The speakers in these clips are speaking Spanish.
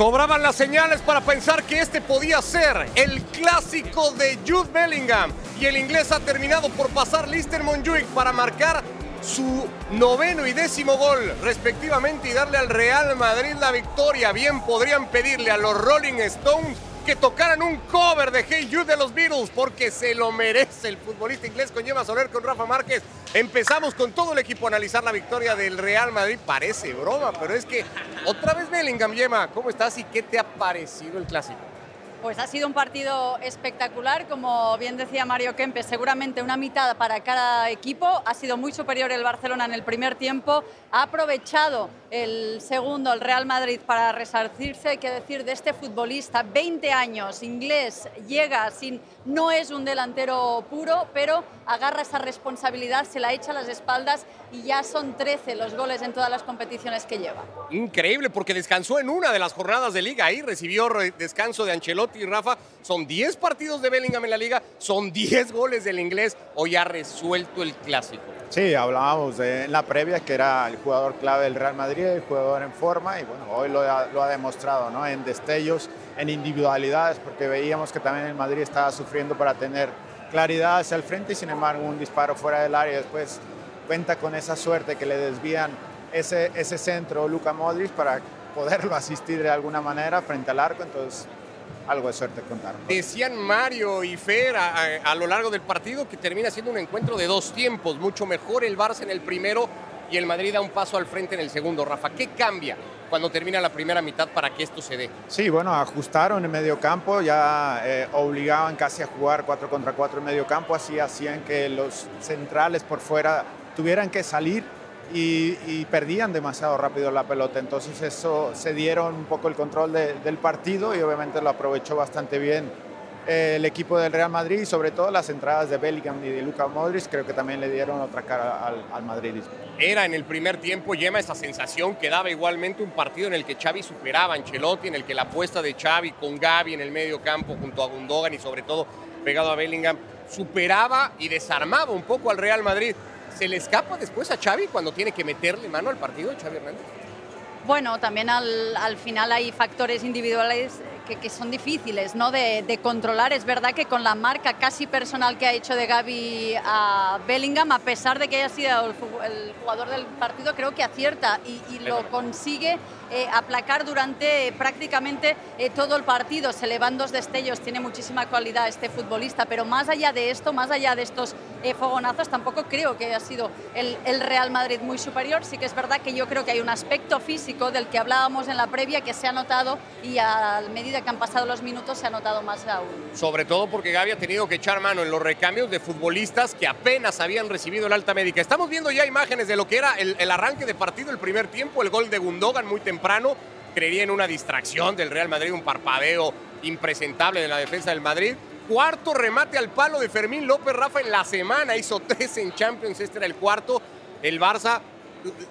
Sobraban las señales para pensar que este podía ser el clásico de Jude Bellingham. Y el inglés ha terminado por pasar Lister Monjuic para marcar su noveno y décimo gol respectivamente y darle al Real Madrid la victoria. Bien podrían pedirle a los Rolling Stones que tocaran un cover de Hey Jude de los Beatles porque se lo merece el futbolista inglés con Gemma Soler, con Rafa Márquez. Empezamos con todo el equipo a analizar la victoria del Real Madrid. Parece broma, pero es que otra vez Bellingham, Gemma, ¿cómo estás y qué te ha parecido el clásico? Pues ha sido un partido espectacular, como bien decía Mario Kempes, seguramente una mitad para cada equipo. Ha sido muy superior el Barcelona en el primer tiempo, ha aprovechado el segundo, el Real Madrid, para resarcirse. Hay que decir de este futbolista, 20 años, inglés, llega sin. No es un delantero puro, pero agarra esa responsabilidad, se la echa a las espaldas y ya son 13 los goles en todas las competiciones que lleva. Increíble, porque descansó en una de las jornadas de liga ahí, recibió descanso de Ancelotti y Rafa. Son 10 partidos de Bellingham en la liga, son 10 goles del inglés. Hoy ha resuelto el clásico. Sí, hablábamos en la previa que era el jugador clave del Real Madrid, el jugador en forma y bueno, hoy lo ha, lo ha demostrado, ¿no? En destellos, en individualidades, porque veíamos que también el Madrid estaba sufriendo para tener claridad hacia el frente y sin embargo un disparo fuera del área después cuenta con esa suerte que le desvían ese, ese centro Luca Modric para poderlo asistir de alguna manera frente al arco, entonces algo de suerte contar. Decían Mario y Fer a, a, lo largo del partido que termina siendo un encuentro de dos tiempos, mucho mejor el Barça en el primero y el Madrid da un paso al frente en el segundo. Rafa, ¿qué cambia cuando termina la primera mitad para que esto se dé? Sí, bueno, ajustaron el medio campo, ya eh, obligaban casi a jugar 4 contra 4 en medio campo, así hacían que los centrales por fuera tuvieran que salir y, perdían demasiado rápido la pelota. Entonces eso se dieron un poco el control de, del partido y obviamente lo aprovechó bastante bien eh, el equipo del Real Madrid y sobre todo las entradas de Bellingham y de Luka Modric creo que también le dieron otra cara al, al madridismo. Era en el primer tiempo, Yema, esa sensación que daba igualmente un partido en el que Xavi superaba a Ancelotti, en el que la apuesta de Xavi con Gaby en el medio campo junto a Gundogan y sobre todo pegado a Bellingham superaba y desarmaba un poco al Real Madrid. ¿Se le escapa después a Xavi cuando tiene que meterle mano al partido Xavi Hernández? Bueno, también al, al final hay factores individuales que, que, son difíciles ¿no? de, de, controlar. Es verdad que con la marca casi personal que ha hecho de Gaby a Bellingham, a pesar de que haya sido el, el jugador del partido, creo que acierta y, y lo consigue eh, aplacar durante prácticamente eh, todo el partido. Se le van dos destellos, tiene muchísima cualidad este futbolista, pero más allá de esto, más allá de estos eh, fogonazos, tampoco creo que haya sido el, el Real Madrid muy superior. Sí que es verdad que yo creo que hay un aspecto físico del que hablábamos en la previa que se ha notado y a medida que han pasado los minutos se ha notado más aún. Sobre todo porque Gaby ha tenido que echar mano en los recambios de futbolistas que apenas habían recibido el alta médica. Estamos viendo ya imágenes de lo que era el, el arranque de partido, el primer tiempo, el gol de Gundogan muy temprano. Creería en una distracción del Real Madrid, un parpadeo impresentable de la defensa del Madrid. Cuarto remate al palo de Fermín López Rafa en la semana, hizo tres en Champions, este era el cuarto. El Barça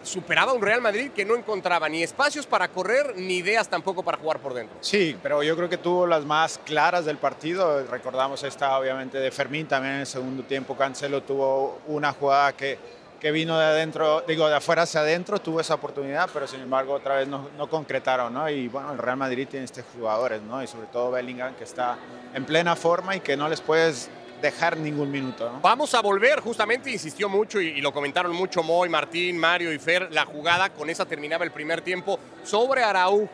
superaba un Real Madrid que no encontraba ni espacios para correr ni ideas tampoco para jugar por dentro. Sí, pero yo creo que tuvo las más claras del partido. Recordamos esta obviamente de Fermín también en el segundo tiempo. Cancelo tuvo una jugada que, que vino de adentro, digo, de afuera hacia adentro, tuvo esa oportunidad, pero sin embargo otra vez no, no concretaron, ¿no? Y bueno, el Real Madrid tiene estos jugadores, ¿no? Y sobre todo Bellingham que está en plena forma y que no les puedes dejar ningún minuto. ¿no? Vamos a volver, justamente insistió mucho y, y, lo comentaron mucho Moy, Martín, Mario y Fer, la jugada, con esa terminaba el primer tiempo sobre Araujo.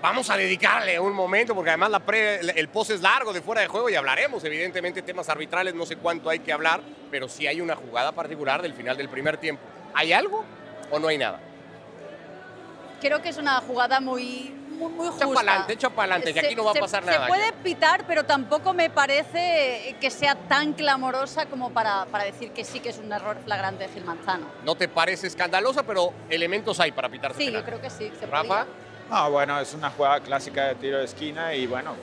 Vamos a dedicarle un momento, porque además la pre, el post es largo de fuera de juego y hablaremos, evidentemente, temas arbitrales, no sé cuánto hay que hablar, pero sí hay una jugada particular del final del primer tiempo. ¿Hay algo o no hay nada? Creo que es una jugada muy muy, Echa justa. para adelante, echa para adelante, que Se- aquí no va a se- pasar se nada. puede pitar, pero tampoco me parece que sea tan clamorosa como para, para decir que sí que es un error flagrante de Gil Manzano. No te parece escandalosa, pero elementos hay para pitarse Sí, penal. yo creo que sí. Se Rafa, podía. No, bueno, es una jugada clásica de tiro de esquina y bueno,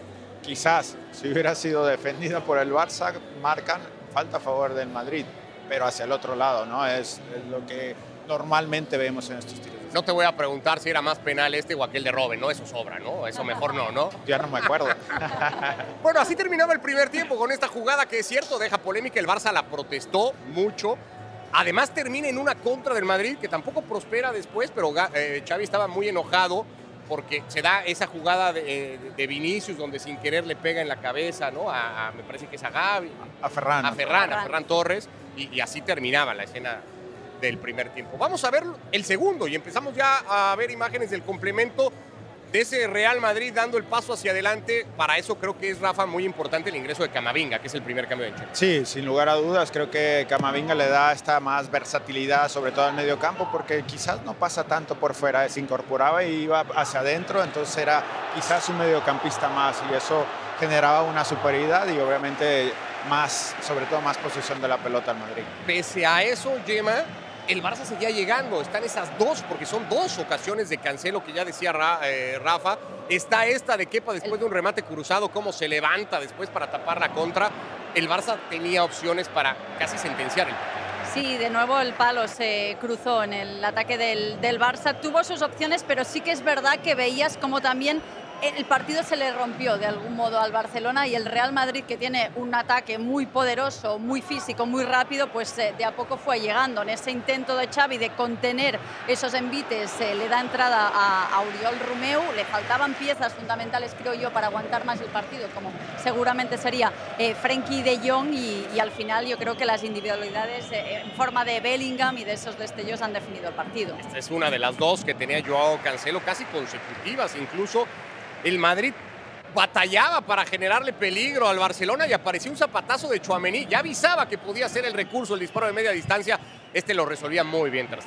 quizás si hubiera sido defendida por el Barça, marcan falta a favor del Madrid, pero hacia el otro lado, ¿no? Es, es lo que normalmente vemos en estos tiros. no te voy a preguntar si era más penal este o aquel de Robben, ¿no? Eso sobra, ¿no? Eso mejor no, ¿no? Ya no me acuerdo. Bueno, así terminaba el primer tiempo con esta jugada que es cierto, deja polémica, el Barça la protestó mucho. Además termina en una contra del Madrid que tampoco prospera después, pero eh, Xavi estaba muy enojado porque se da esa jugada de, de Vinicius donde sin querer le pega en la cabeza, ¿no? A, a- me parece que es a Gavi, A Ferran. a Ferran, a Ferran. Ferran Torres, y, y así terminaba la escena del primer tiempo. Vamos a ver el segundo y empezamos ya a ver imágenes del complemento de ese Real Madrid dando el paso hacia adelante. Para eso creo que es, Rafa, muy importante el ingreso de Camavinga, que es el primer cambio de Ancelotti. Sí, sin lugar a dudas, creo que Camavinga le da esta más versatilidad, sobre todo al medio campo, porque quizás no pasa tanto por fuera, se incorporaba y iba hacia adentro, entonces era quizás un mediocampista más y eso generaba una superioridad y obviamente más, sobre todo más posesión de la pelota al Madrid. Pese a eso, Gemma, el Barça seguía llegando. Están esas dos, porque son dos ocasiones de cancelo que ya decía eh, Rafa. Está esta de Kepa después de un remate cruzado, cómo se levanta después para tapar la contra. El Barça tenía opciones para casi sentenciar el. Sí, de nuevo el palo se cruzó en el ataque del, del Barça. Tuvo sus opciones, pero sí que es verdad que veías como también el partido se le rompió de algún modo al Barcelona y el Real Madrid, que tiene un ataque muy poderoso, muy físico, muy rápido, pues eh, de a poco fue llegando. En ese intento de Xavi de contener esos envites, eh, le da entrada a, a Oriol Romeu. Le faltaban piezas fundamentales, creo yo, para aguantar más el partido, como seguramente sería eh, Frenkie de Jong y, y al final yo creo que las individualidades eh, en forma de Bellingham y de esos destellos han definido el partido. Esta es una de las dos que tenía Joao Cancelo, casi consecutivas. Incluso el Madrid batallaba para generarle peligro al Barcelona y apareció un zapatazo de Chuamení. Ya avisaba que podía ser el recurso, el disparo de media distancia. Este lo resolvía muy bien Ter.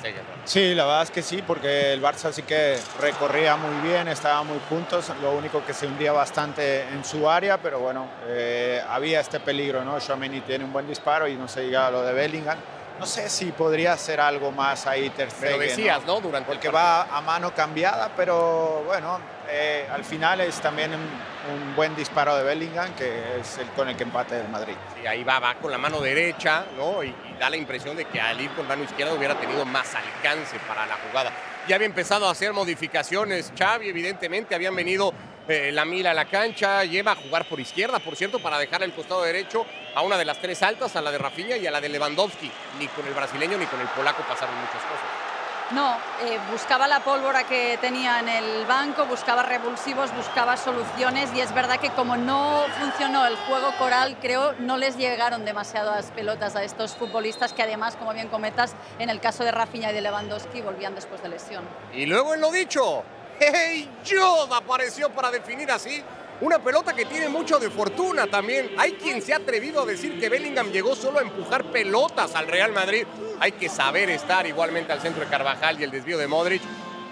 Sí, la verdad es que sí, porque el Barça sí que recorría muy bien, estaba muy juntos, lo único que se hundía bastante en su área, pero bueno, eh, había este peligro, ¿no? Tchouaméni tiene un buen disparo y no se llega a lo de Bellingham. No sé si podría hacer algo más ahí Ter Pero Stegen, decías, ¿no? Durante Porque va a mano cambiada, pero bueno, eh, al final es también un, buen disparo de Bellingham, que es el con el que empate el Madrid. Sí, ahí va, va con la mano derecha, ¿no? Y, y da la impresión de que al ir con mano izquierda hubiera tenido más alcance para la jugada. Ya había empezado a hacer modificaciones Xavi, evidentemente, habían venido eh, la Mila a la cancha, lleva a jugar por izquierda, por cierto, para dejar el costado derecho a una de las tres altas, a la de Rafinha y a la de Lewandowski. Ni con el brasileño ni con el polaco pasaron muchas cosas. No, eh, buscaba la pólvora que tenía en el banco, buscaba revulsivos, buscaba soluciones y es verdad que como no funcionó el juego coral, creo no les llegaron demasiadas pelotas a estos futbolistas que además, como bien comentas, en el caso de Rafinha y de Lewandowski volvían después de lesión. Y luego en lo dicho, ¡Hey Jude! apareció para definir así una pelota que tiene mucho de fortuna también. Hay quien se ha atrevido a decir que Bellingham llegó solo a empujar pelotas al Real Madrid. Hay que saber estar igualmente al centro de Carvajal y el desvío de Modric.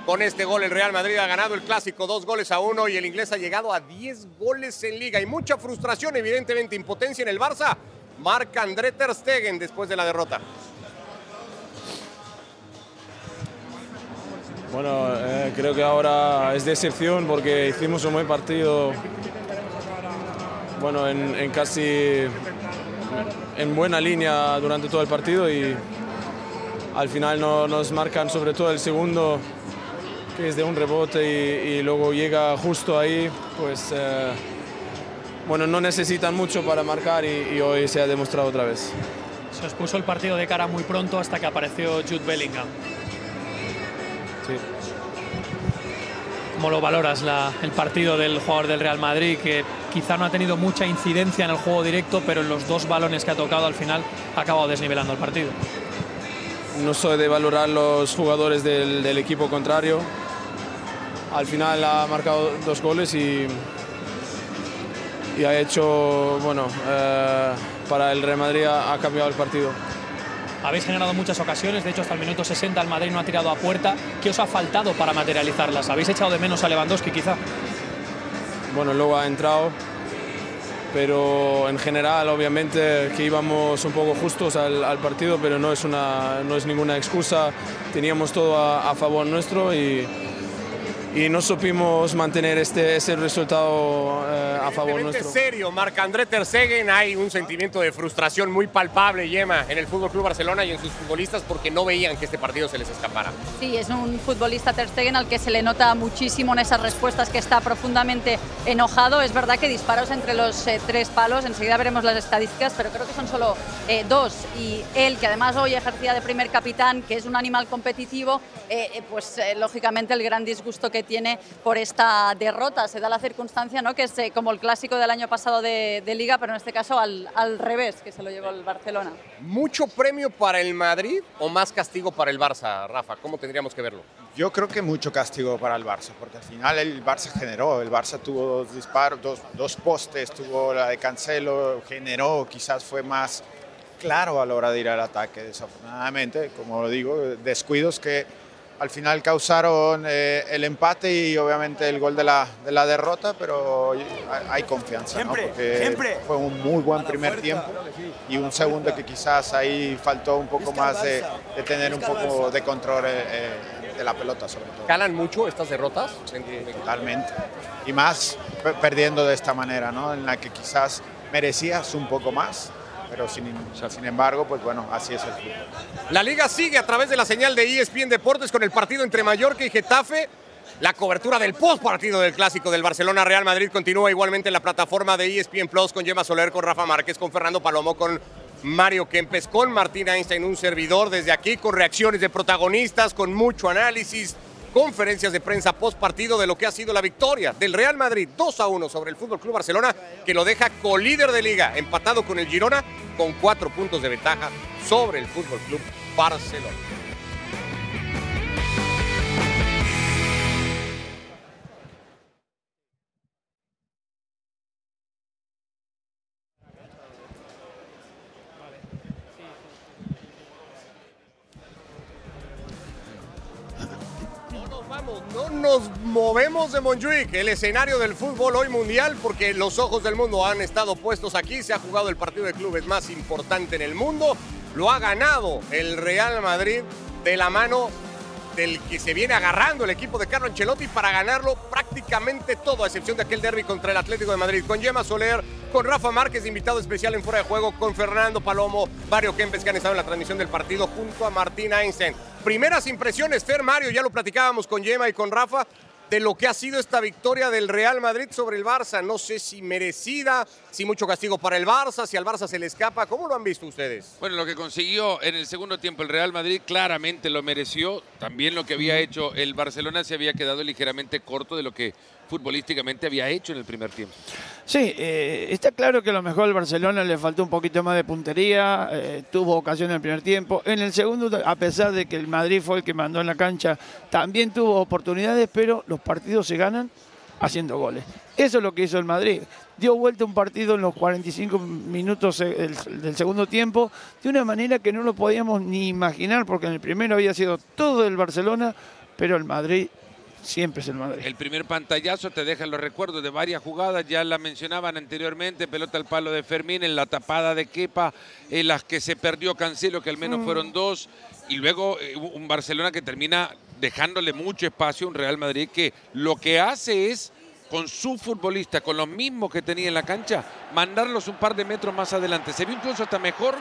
Con este gol el Real Madrid ha ganado el clásico dos goles a uno y el inglés ha llegado a 10 goles en liga. Y mucha frustración, evidentemente impotencia en el Barça. Marca André Ter Stegen después de la derrota. Bueno, eh, creo que ahora es decepción porque hicimos un buen partido, bueno, en, casi en buena línea durante todo el partido y al final no, nos marcan sobre todo el segundo, que es de un rebote y, luego llega justo ahí, pues eh, bueno, no necesitan mucho para marcar y, y hoy se ha demostrado otra vez. Se os puso el partido de cara muy pronto hasta que apareció Jude Bellingham. ¿Cómo lo valoras el partido del jugador del Real Madrid, que quizá no ha tenido mucha incidencia en el juego directo, pero en los dos balones que ha tocado al final ha acabado desnivelando el partido? no soy de valorar los jugadores del, equipo contrario. Al final ha marcado dos goles y, y ha hecho, bueno, eh, para el Real Madrid ha cambiado el partido. Habéis generado muchas ocasiones, de hecho hasta el minuto 60 el Madrid no ha tirado a puerta. ¿Qué os ha faltado para materializarlas? ¿Habéis echado de menos a Lewandowski quizá? Bueno, luego ha entrado, pero en general obviamente que íbamos un poco justos al, partido, pero no es, una, no es ninguna excusa, teníamos todo a favor nuestro y y no supimos mantener este, ese resultado eh, a favor nuestro. serio, Marc André Ter Stegen, hay un sentimiento de frustración muy palpable, Yema, en el Fútbol Club Barcelona y en sus futbolistas porque no veían que este partido se les escapara. Sí, es un futbolista Ter Stegen al que se le nota muchísimo en esas respuestas que está profundamente enojado. Es verdad que disparos entre los eh, tres palos, enseguida veremos las estadísticas, pero creo que son solo eh, dos. Y él, que además hoy ejercía de primer capitán, que es un animal competitivo, pues lógicamente el gran disgusto que tiene por esta derrota. Se da la circunstancia ¿no? que es eh, como el clásico del año pasado de, Liga, pero en este caso al, al, revés, que se lo llevó el Barcelona. ¿Mucho premio para el Madrid o más castigo para el Barça, Rafa? ¿Cómo tendríamos que verlo? Yo creo que mucho castigo para el Barça, porque al final el Barça generó, el Barça tuvo dos disparos, dos, dos postes, tuvo la de Cancelo, generó, quizás fue más claro a la hora de ir al ataque, desafortunadamente, como lo digo, descuidos que al final causaron eh, el empate y obviamente el gol de la, de la derrota, pero hay, confianza, ¿no? porque fue un muy buen primer tiempo y un segundo que quizás ahí faltó un poco más de, tener un poco de control eh, eh, de la pelota sobre todo. ¿Calan mucho estas derrotas? totalmente. Y más perdiendo de esta manera, ¿no? en la que quizás merecías un poco más pero sin, sin embargo, pues bueno, así es el fútbol. La liga sigue a través de la señal de ESPN Deportes con el partido entre Mallorca y Getafe. La cobertura del post partido del clásico del Barcelona Real Madrid continúa igualmente en la plataforma de ESPN Plus con Gemma Soler, con Rafa Márquez, con Fernando Palomo, con Mario Kempes, con Martín Einstein, un servidor desde aquí, con reacciones de protagonistas, con mucho análisis, conferencias de prensa post partido de lo que ha sido la victoria del Real Madrid 2 a 1 sobre el Fútbol Club Barcelona, que lo deja colíder de liga, empatado con el Girona con cuatro puntos de ventaja sobre el Fútbol Club Barcelona. No nos movemos de Montjuic, el escenario del fútbol hoy mundial, porque los ojos del mundo han estado puestos aquí. Se ha jugado el partido de clubes más importante en el mundo. Lo ha ganado el Real Madrid de la mano del que se viene agarrando el equipo de Carlo Ancelotti para ganarlo prácticamente todo, a excepción de aquel derby contra el Atlético de Madrid, con Gemma Soler, con Rafa Márquez, invitado especial en fuera de juego, con Fernando Palomo, Mario Kempes, que han estado en la transmisión del partido, junto a Martín Einstein. Primeras impresiones, Fer Mario, ya lo platicábamos con Gemma y con Rafa, de lo que ha sido esta victoria del Real Madrid sobre el Barça. No sé si merecida, si mucho castigo para el Barça, si al Barça se le escapa. ¿Cómo lo han visto ustedes? Bueno, lo que consiguió en el segundo tiempo el Real Madrid claramente lo mereció. También lo que había hecho el Barcelona se había quedado ligeramente corto de lo que futbolísticamente había hecho en el primer tiempo. Sí, eh, está claro que a lo mejor al Barcelona le faltó un poquito más de puntería, eh, tuvo ocasión en el primer tiempo. En el segundo, a pesar de que el Madrid fue el que mandó en la cancha, también tuvo oportunidades, pero los partidos se ganan haciendo goles. Eso es lo que hizo el Madrid. Dio vuelta un partido en los 45 minutos eh, del, segundo tiempo de una manera que no lo podíamos ni imaginar, porque en el primero había sido todo el Barcelona, pero el Madrid siempre es el Madrid. El primer pantallazo te deja los recuerdos de varias jugadas, ya la mencionaban anteriormente, pelota al palo de Fermín, en la tapada de Kepa, en las que se perdió Cancelo, que al menos mm. fueron dos, y luego eh, un Barcelona que termina dejándole mucho espacio a un Real Madrid que lo que hace es con su futbolista, con los mismos que tenía en la cancha, mandarlos un par de metros más adelante. Se vio incluso hasta mejor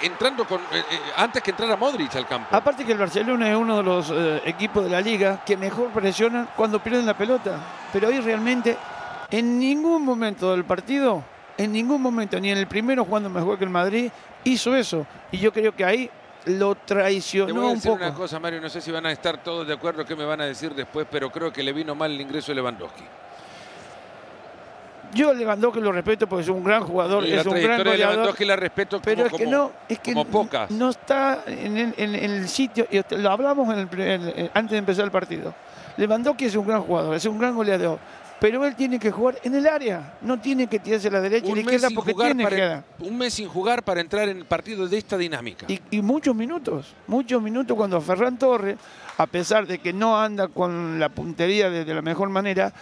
entrando con eh, eh, antes que entrara Modric al campo. Aparte que el Barcelona es uno de los eh, equipos de la liga que mejor presionan cuando pierden la pelota. Pero hoy realmente en ningún momento del partido, en ningún momento, ni en el primero jugando mejor que el Madrid, hizo eso. Y yo creo que ahí lo traicionó Te voy a decir un poco. una cosa, Mario, no sé si van a estar todos de acuerdo qué me van a decir después, pero creo que le vino mal el ingreso de Lewandowski. Yo a Lewandowski lo respeto porque es un gran jugador, es un gran goleador. Lewandowski la respeto como, pero es que no, es que no está en, el sitio, y lo hablamos antes de empezar el partido. Lewandowski es un gran jugador, es un gran goleador, pero él tiene que jugar en el área, no tiene que tirarse a la derecha y la izquierda porque tiene que para, un mes sin jugar para entrar en el partido de esta dinámica. Y, y, muchos minutos, muchos minutos cuando Ferran Torres, a pesar de que no anda con la puntería de, de la mejor manera,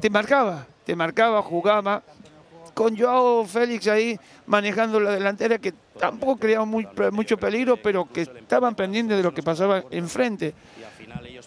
te marcaba, te marcaba, jugaba, con Joao Félix ahí manejando la delantera que tampoco creaba mucho peligro, pero que estaban pendientes de lo que pasaba enfrente.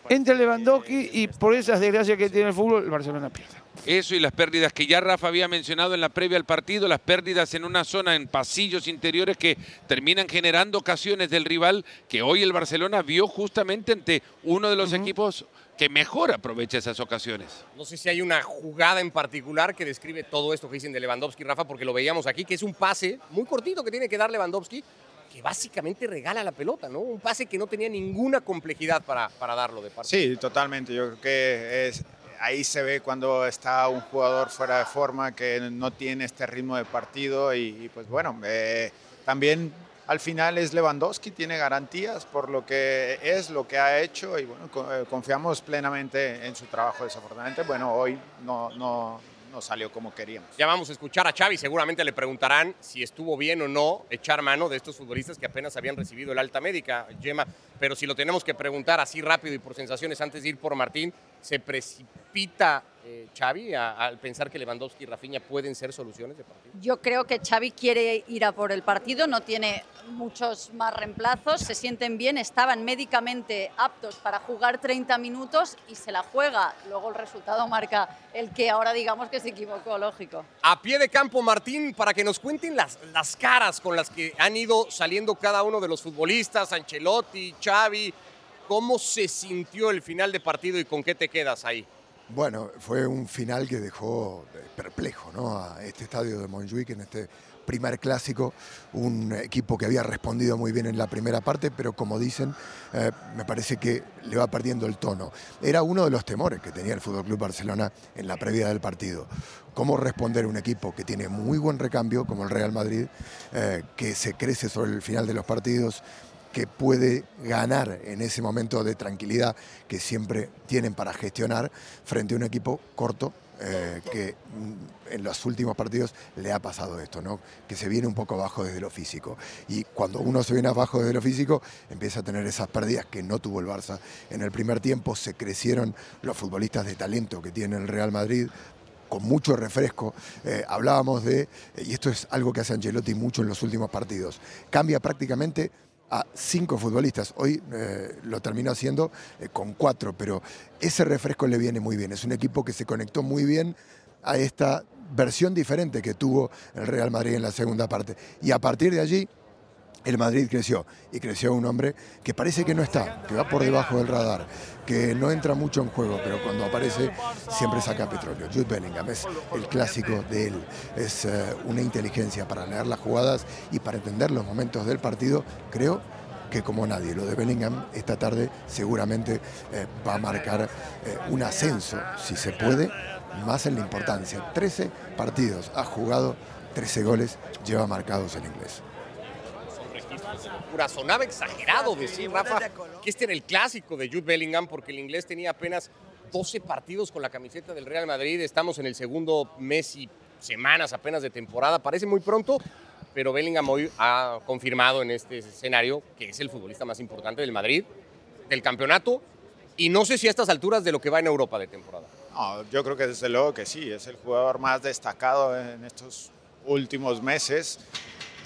Entre Lewandowski y por esas desgracias que tiene el fútbol, el Barcelona pierde. Eso y las pérdidas que ya Rafa había mencionado en la previa al partido, las pérdidas en una zona en pasillos interiores que terminan generando ocasiones del rival que hoy el Barcelona vio justamente ante uno de los equipos que mejor aprovecha esas ocasiones. No sé si hay una jugada en particular que describe todo esto que dicen de Lewandowski, Rafa, porque lo veíamos aquí, que es un pase muy cortito que tiene que dar Lewandowski, que básicamente regala la pelota, ¿no? Un pase que no tenía ninguna complejidad para, para darlo de parte. Sí, totalmente. Yo creo que es, ahí se ve cuando está un jugador fuera de forma, que no tiene este ritmo de partido y, pues bueno, eh, también al final es Lewandowski, tiene garantías por lo que es, lo que ha hecho y bueno, eh, confiamos plenamente en su trabajo. Desafortunadamente, bueno, hoy no, no, no salió como queríamos. Ya vamos a escuchar a Xavi, seguramente le preguntarán si estuvo bien o no echar mano de estos futbolistas que apenas habían recibido el alta médica, Gemma, pero si lo tenemos que preguntar así rápido y por sensaciones antes de ir por Martín, ¿se precipita eh, Xavi al pensar que Lewandowski y Rafinha pueden ser soluciones de partido? Yo creo que Xavi quiere ir a por el partido, no tiene muchos más reemplazos, se sienten bien, estaban médicamente aptos para jugar 30 minutos y se la juega. Luego el resultado marca el que ahora digamos que se equivocó, lógico. A pie de campo, Martín, para que nos cuenten las, las caras con las que han ido saliendo cada uno de los futbolistas, Ancelotti, Xavi, ¿cómo se sintió el final de partido y con qué te quedas ahí? Bueno, fue un final que dejó eh, perplejo ¿no? a este estadio de Montjuic en este primer clásico, un equipo que había respondido muy bien en la primera parte, pero como dicen, eh, me parece que le va perdiendo el tono. Era uno de los temores que tenía el Fútbol Club Barcelona en la previa del partido. Cómo responder un equipo que tiene muy buen recambio, como el Real Madrid, eh, que se crece sobre el final de los partidos, que puede ganar en ese momento de tranquilidad que siempre tienen para gestionar frente a un equipo corto eh, que mm, en los últimos partidos le ha pasado esto, ¿no? que se viene un poco abajo desde lo físico. Y cuando uno se viene abajo desde lo físico, empieza a tener esas pérdidas que no tuvo el Barça. En el primer tiempo se crecieron los futbolistas de talento que tiene el Real Madrid, con mucho refresco. Eh, hablábamos de, y esto es algo que hace Ancelotti mucho en los últimos partidos, cambia prácticamente a cinco futbolistas. Hoy eh, lo terminó haciendo eh, con cuatro, pero ese refresco le viene muy bien. Es un equipo que se conectó muy bien a esta versión diferente que tuvo el Real Madrid en la segunda parte. Y a partir de allí, el Madrid creció y creció un hombre que parece que no está, que va por debajo del radar, que no entra mucho en juego, pero cuando aparece siempre saca petróleo. Jude Bellingham es el clásico de él, es eh, una inteligencia para leer las jugadas y para entender los momentos del partido, creo que como nadie. Lo de Bellingham esta tarde seguramente eh, va a marcar eh, un ascenso, si se puede, más en la importancia. 13 partidos ha jugado, 13 goles lleva marcados el inglés. Sonaba exagerado decir, Rafa, que este era el clásico de Jude Bellingham porque el inglés tenía apenas 12 partidos con la camiseta del Real Madrid. Estamos en el segundo mes y semanas apenas de temporada. Parece muy pronto, pero Bellingham hoy ha confirmado en este escenario que es el futbolista más importante del Madrid, del campeonato, y no sé si a estas alturas de lo que va en Europa de temporada. No, yo creo que desde luego que sí, es el jugador más destacado en estos últimos meses.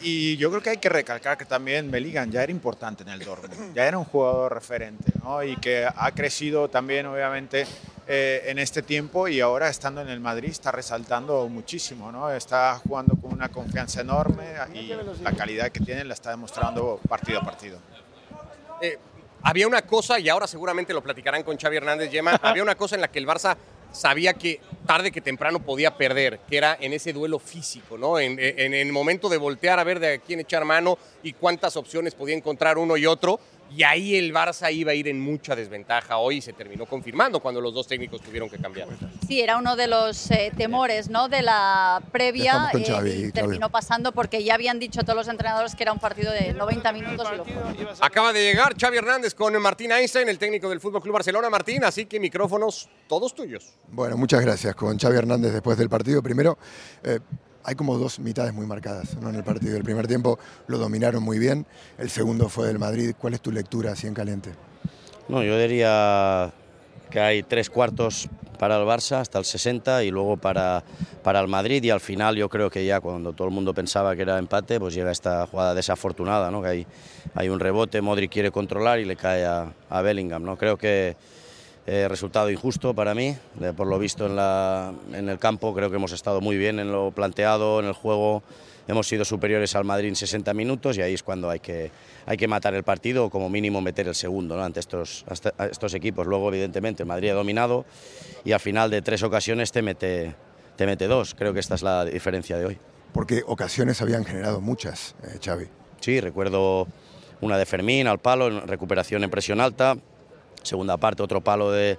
Y yo creo que hay que recalcar que también Bellingham ya era importante en el Dortmund, ya era un jugador referente, ¿no? Y que ha crecido también, obviamente, eh, en este tiempo y ahora estando en el Madrid está resaltando muchísimo, ¿no? Está jugando con una confianza enorme y la calidad que tiene la está demostrando partido a partido. Eh, había una cosa, y ahora seguramente lo platicarán con Xavi Hernández Yema, había una cosa en la que el Barça sabía que tarde que temprano podía perder, que era en ese duelo físico, ¿no? En, el momento de voltear a ver de quién echar mano y cuántas opciones podía encontrar uno y otro. Y ahí el Barça iba a ir en mucha desventaja hoy y se terminó confirmando cuando los dos técnicos tuvieron que cambiar. Sí, era uno de los eh, temores ¿no? de la previa eh, Xavi, y terminó pasando porque ya habían dicho todos los entrenadores que era un partido de 90 minutos y lo fue. Acaba de llegar Xavi Hernández con Martín Einstein, el técnico del Fútbol Club Barcelona. Martín, así que micrófonos todos tuyos. Bueno, muchas gracias. Con Xavi Hernández después del partido. Primero, eh, hay como dos mitades muy marcadas ¿no? en el partido. El primer tiempo lo dominaron muy bien, el segundo fue del Madrid. ¿Cuál es tu lectura así en caliente? No, yo diría que hay tres cuartos para el Barça hasta el 60 y luego para, para el Madrid y al final yo creo que ya cuando todo el mundo pensaba que era empate, pues llega esta jugada desafortunada, ¿no? que hay, hay un rebote, Modric quiere controlar y le cae a, a Bellingham. ¿no? Creo que eh, resultado injusto para mí, de- por lo visto en, la, en el campo, creo que hemos estado muy bien en lo planteado, en el juego, hemos sido superiores al Madrid en 60 minutos y ahí es cuando hay que, hay que matar el partido o como mínimo meter el segundo ¿no? ante estos, hasta- estos equipos. Luego, evidentemente, el Madrid ha dominado y al final de tres ocasiones te mete, te mete dos. Creo que esta es la diferencia de hoy. Porque ocasiones habían generado muchas, eh, Xavi. Sí, recuerdo una de Fermín al palo, en recuperación en presión alta. Segunda parte, otro palo de,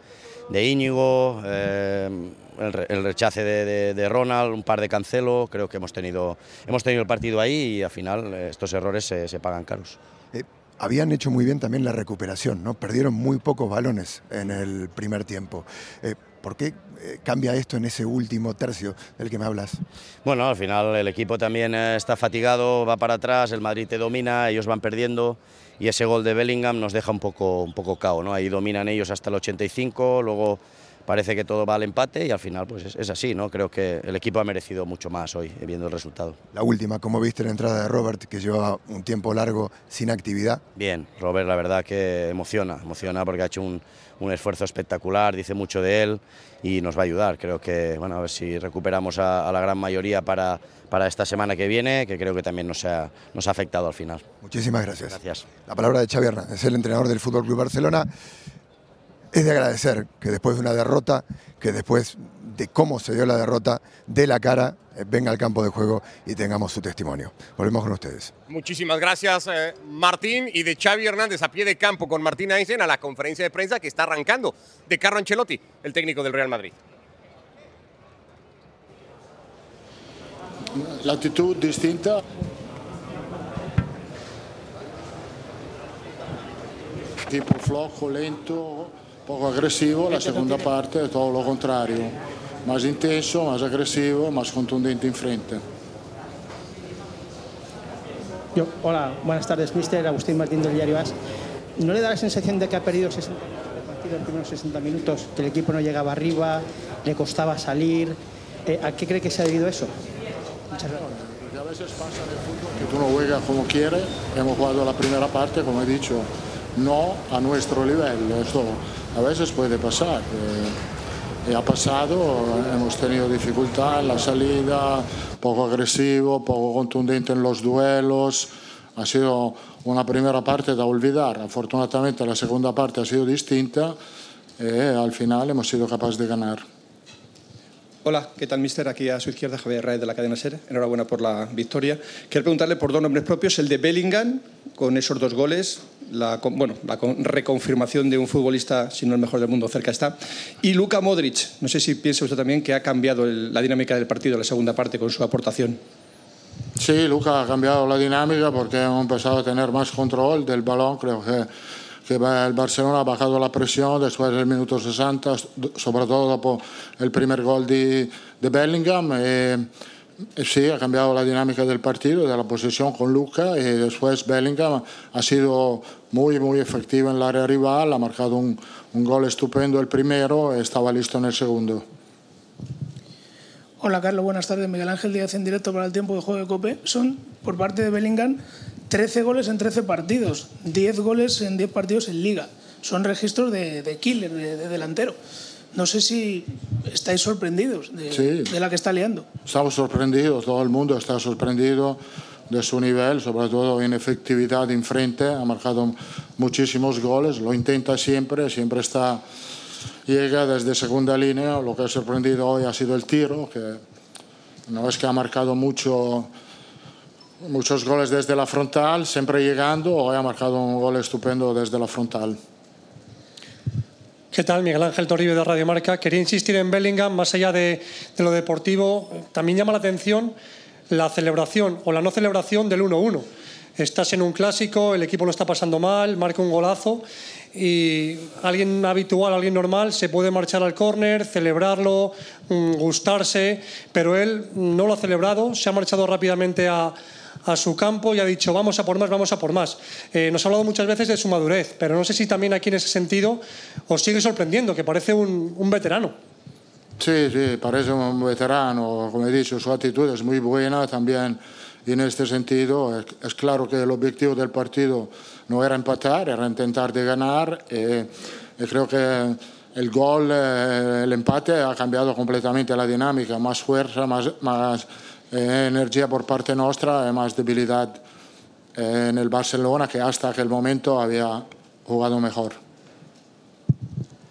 de Íñigo, eh, el, el rechace de, de- de Ronald, un par de Cancelo. Creo que hemos tenido, hemos tenido el partido ahí y al final eh, estos errores se, se pagan caros. Eh, habían hecho muy bien también la recuperación, ¿no? Perdieron muy pocos balones en el primer tiempo. Eh, ¿Por qué eh, cambia esto en ese último tercio del que me hablas? Bueno, al final el equipo también eh, está fatigado, va para atrás, el Madrid te domina, ellos van perdiendo y ese gol de Bellingham nos deja un poco, un poco cao, ¿no? Ahí dominan ellos hasta el 85, luego parece que todo va al empate y al final pues es, es así, ¿no? Creo que el equipo ha merecido mucho más hoy, eh, viendo el resultado. La última, ¿cómo viste la entrada de Robert, que llevaba un tiempo largo sin actividad? Bien, Robert la verdad que emociona, emociona porque ha hecho un, un esfuerzo espectacular, dice mucho de él y nos va a ayudar. Creo que, bueno, a ver si recuperamos a, a la gran mayoría para, para esta semana que viene, que creo que también nos ha, nos ha afectado al final. Muchísimas gracias. Gracias. La palabra de Xavi Hernández, el entrenador del Fútbol Club Barcelona. Es de agradecer que después de una derrota, que después de cómo se dio la derrota, de la cara, eh, venga al campo de juego y tengamos su testimonio. Volvemos con ustedes. Muchísimas gracias, eh, Martín. Y de Xavi Hernández a pie de campo con Martín Einstein a la conferencia de prensa que está arrancando de Carlo Ancelotti, el técnico del Real Madrid. L'actitud distinta. Tipo flojo, lento, poco agresivo, la segunda parte es todo lo contrario. Más intenso, más agresivo, más contundente en frente. Yo, hola, buenas tardes, mister Agustín Martín del Diario As. ¿No le da la sensación de que ha perdido 60 minutos de partido, los primeros 60 minutos, que el equipo no llegaba arriba, le costaba salir? Eh, ¿A qué cree que se ha debido eso? Muchas gracias. Porque a veces pasa en el fútbol que tú no juegas como quieres. Hemos jugado la primera parte, como he dicho, no a nuestro nivel. Esto a veces puede pasar. eh, y ha pasado, hemos tenido dificultad en la salida, poco agresivo, poco contundente en los duelos. Ha sido una primera parte da olvidar. Afortunadamente la segunda parte ha sido distinta y al final hemos sido capaces de ganar. Hola, ¿qué tal, mister? Aquí a su izquierda, Javier Raez de la cadena SER. Enhorabuena por la victoria. Quiero preguntarle por dos nombres propios, el de Bellingham, con esos dos goles, la, bueno, la con- reconfirmación de un futbolista, si no el mejor del mundo, cerca está. Y Luka Modric, no sé si piensa usted también que ha cambiado la dinámica del partido la segunda parte con su aportación. Sí, Luca ha cambiado la dinámica porque hemos empezado a tener más control del balón. Creo que, que el Barcelona ha bajado la presión después del minuto 60, sobre todo dopo el primer gol de, de Bellingham. Y sí, ha cambiado la dinámica del partido, de la posesión con Luca. Y después Bellingham ha sido muy, muy efectivo en el área rival. Ha marcado un, un gol estupendo el primero estaba listo en el segundo. Hola Carlos, buenas tardes. Miguel Ángel Díaz en directo para el tiempo de juego de Cope. Son, por parte de Bellingham, 13 goles en 13 partidos, 10 goles en 10 partidos en Liga. Son registros de, de killer, de, de delantero. No sé si estáis sorprendidos de, Sí. de la que está liando. Estamos sorprendidos, todo el mundo está sorprendido de su nivel, sobre todo en efectividad en frente, ha marcado muchísimos goles, lo intenta siempre, siempre está, llega desde segunda línea, lo que ha sorprendido hoy ha sido el tiro, que no es que ha marcado mucho muchos goles desde la frontal, siempre llegando. Hoy ha marcado un gol estupendo desde la frontal. ¿Qué tal? Miguel Ángel Toribio de Radio Marca. Quería insistir en Bellingham, más allá de, de, lo deportivo, también llama la atención la celebración o la no celebración del 1-1. Estás en un clásico, el equipo lo está pasando mal, marca un golazo y alguien habitual, alguien normal, se puede marchar al córner, celebrarlo, mm, gustarse, pero él no lo ha celebrado, se ha marchado rápidamente a, a su campo y ha dicho vamos a por más, vamos a por más. Eh, nos ha hablado muchas veces de su madurez, pero no sé si también aquí en ese sentido os sigue sorprendiendo, que parece un, un veterano. Sí, sí, parece un veterano, como he dicho, su actitud es muy buena también en este sentido. Es, claro que el objetivo del partido no era empatar, era intentar de ganar y, y creo que el gol, eh, el empate ha cambiado completamente la dinámica, más fuerza, más, más eh, energía por parte nuestra y más debilidad eh, en el Barcelona que hasta aquel momento había jugado mejor.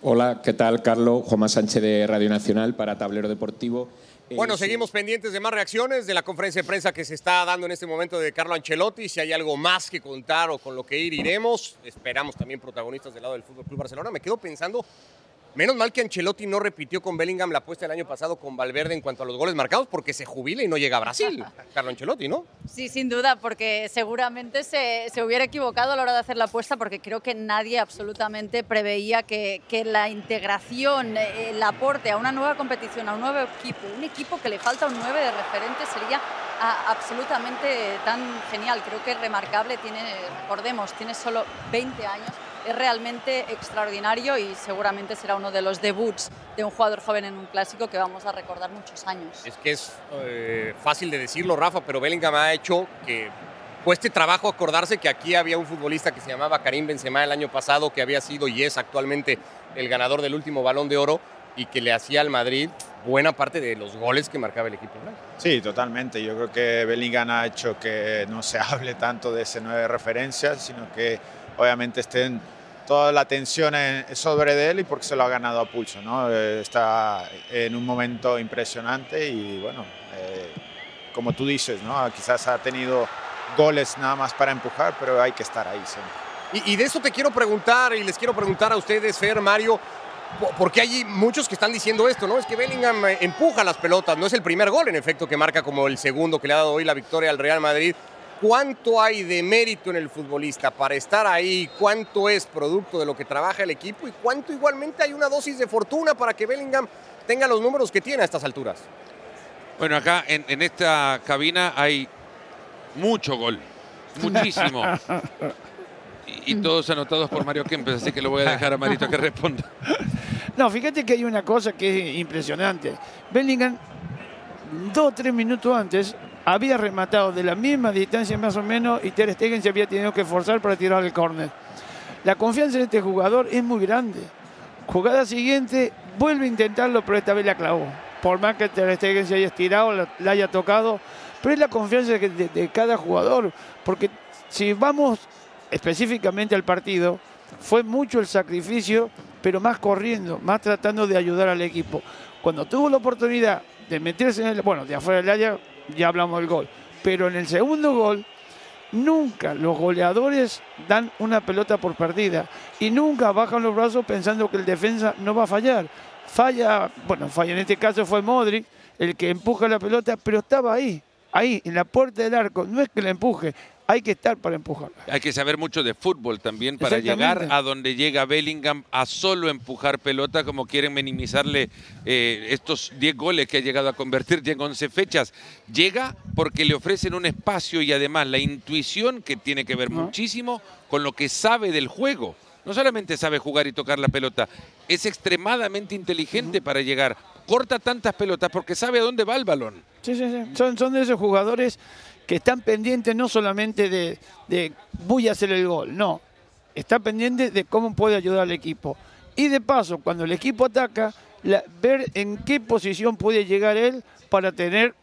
Hola, ¿qué tal? Carlos, Juan Sánchez de Radio Nacional para Tablero Deportivo. Eh, bueno, seguimos pendientes de más reacciones de la conferencia de prensa que se está dando en este momento de Carlo Ancelotti. Si hay algo más que contar o con lo que ir, iremos. Esperamos también protagonistas del lado del Fútbol Club Barcelona. Me quedo pensando Menos mal que Ancelotti no repitió con Bellingham la apuesta del año pasado con Valverde en cuanto a los goles marcados, porque se jubila y no llega a Brasil. Carlo Ancelotti, ¿no? Sí, sin duda, porque seguramente se, se, hubiera equivocado a la hora de hacer la apuesta, porque creo que nadie absolutamente preveía que, que la integración, el aporte a una nueva competición, a un nuevo equipo, un equipo que le falta un 9 de referente sería a, absolutamente tan genial. Creo que es remarcable, tiene, recordemos, tiene solo 20 años es realmente extraordinario y seguramente será uno de los debuts de un jugador joven en un clásico que vamos a recordar muchos años. Es que es eh, fácil de decirlo, Rafa, pero Bellingham ha hecho que cueste trabajo acordarse que aquí había un futbolista que se llamaba Karim Benzema el año pasado, que había sido y es actualmente el ganador del último balón de oro y que le hacía al Madrid buena parte de los goles que marcaba el equipo. Sí, totalmente. Yo creo que Bellingham ha hecho que no se hable tanto de ese nueve referencias, sino que obviamente estén toda la atención sobre de él y porque se lo ha ganado a pulso. ¿no? Eh, está en un momento impresionante y bueno, eh, como tú dices, ¿no? quizás ha tenido goles nada más para empujar, pero hay que estar ahí siempre. Y, y de eso te quiero preguntar y les quiero preguntar a ustedes, Fer, Mario, porque hay muchos que están diciendo esto, ¿no? Es que Bellingham eh, empuja las pelotas, no es el primer gol en efecto que marca como el segundo que le ha dado hoy la victoria al Real Madrid, cuánto hay de mérito en el futbolista para estar ahí, cuánto es producto de lo que trabaja el equipo y cuánto igualmente hay una dosis de fortuna para que Bellingham tenga los números que tiene a estas alturas. Bueno, acá en, en esta cabina hay mucho gol, muchísimo. y, y, todos anotados por Mario Kempes, así que lo voy a dejar a Marito que responda. No, fíjate que hay una cosa que es impresionante. Bellingham, dos o tres minutos antes, había rematado de la misma distancia más o menos y Ter Stegen se había tenido que esforzar para tirar el córner. La confianza en este jugador es muy grande. Jugada siguiente, vuelve a intentarlo, pero esta vez la clavó. Por más que Ter Stegen se haya estirado, la haya tocado, pero es la confianza de, de cada jugador. Porque si vamos específicamente al partido, fue mucho el sacrificio, pero más corriendo, más tratando de ayudar al equipo. Cuando tuvo la oportunidad de meterse en el, bueno, de afuera del área, ya hablamos del gol. Pero en el segundo gol, nunca los goleadores dan una pelota por perdida y nunca bajan los brazos pensando que el defensa no va a fallar. Falla, bueno, falla en este caso fue Modric, el que empuja la pelota, pero estaba ahí, ahí, en la puerta del arco. No es que la empuje, hay que estar para empujarla. Hay que saber mucho de fútbol también para llegar a donde llega Bellingham a solo empujar pelota, como quieren minimizarle eh, estos 10 goles que ha llegado a convertir ya en 11 fechas. Llega porque le ofrecen un espacio y además la intuición que tiene que ver no. muchísimo con lo que sabe del juego. No solamente sabe jugar y tocar la pelota, es extremadamente inteligente uh -huh. para llegar. Corta tantas pelotas porque sabe a dónde va el balón. Sí, sí, sí. Son, son de esos jugadores que están pendientes no solamente de, voy a hacer el gol, no, está pendiente de cómo puede ayudar al equipo. Y de paso, cuando el equipo ataca, ver en qué posición puede llegar él para tener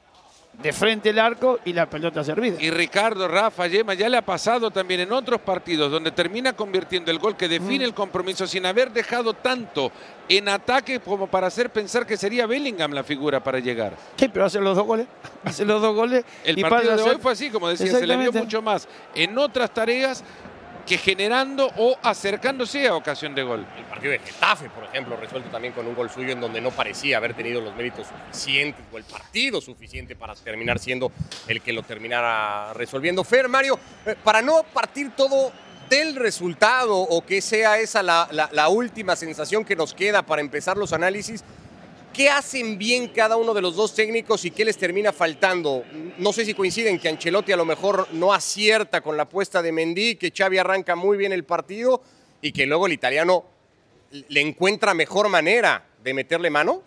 de frente el arco y la pelota servida. Y Ricardo, Rafa, Yema, ya le ha pasado también en otros partidos donde termina convirtiendo el gol que define el compromiso sin haber dejado tanto en ataque como para hacer pensar que sería Bellingham la figura para llegar. Sí, pero hace los dos goles. Hace los dos goles. El y partido de hoy fue así, como decía, se le vio mucho más en otras tareas que generando o acercándose a ocasión de gol. El partido de Getafe, por ejemplo, resuelto también con un gol suyo en donde no parecía haber tenido los méritos suficientes o el partido suficiente para terminar siendo el que lo terminara resolviendo. Fer, Mario, eh, para no partir todo del resultado o que sea esa la, la- la última sensación que nos queda para empezar los análisis, ¿qué hacen bien cada uno de los dos técnicos y qué les termina faltando? No sé si coinciden que Ancelotti a lo mejor no acierta con la apuesta de Mendy, que Xavi arranca muy bien el partido y que luego el italiano le encuentra mejor manera de meterle mano.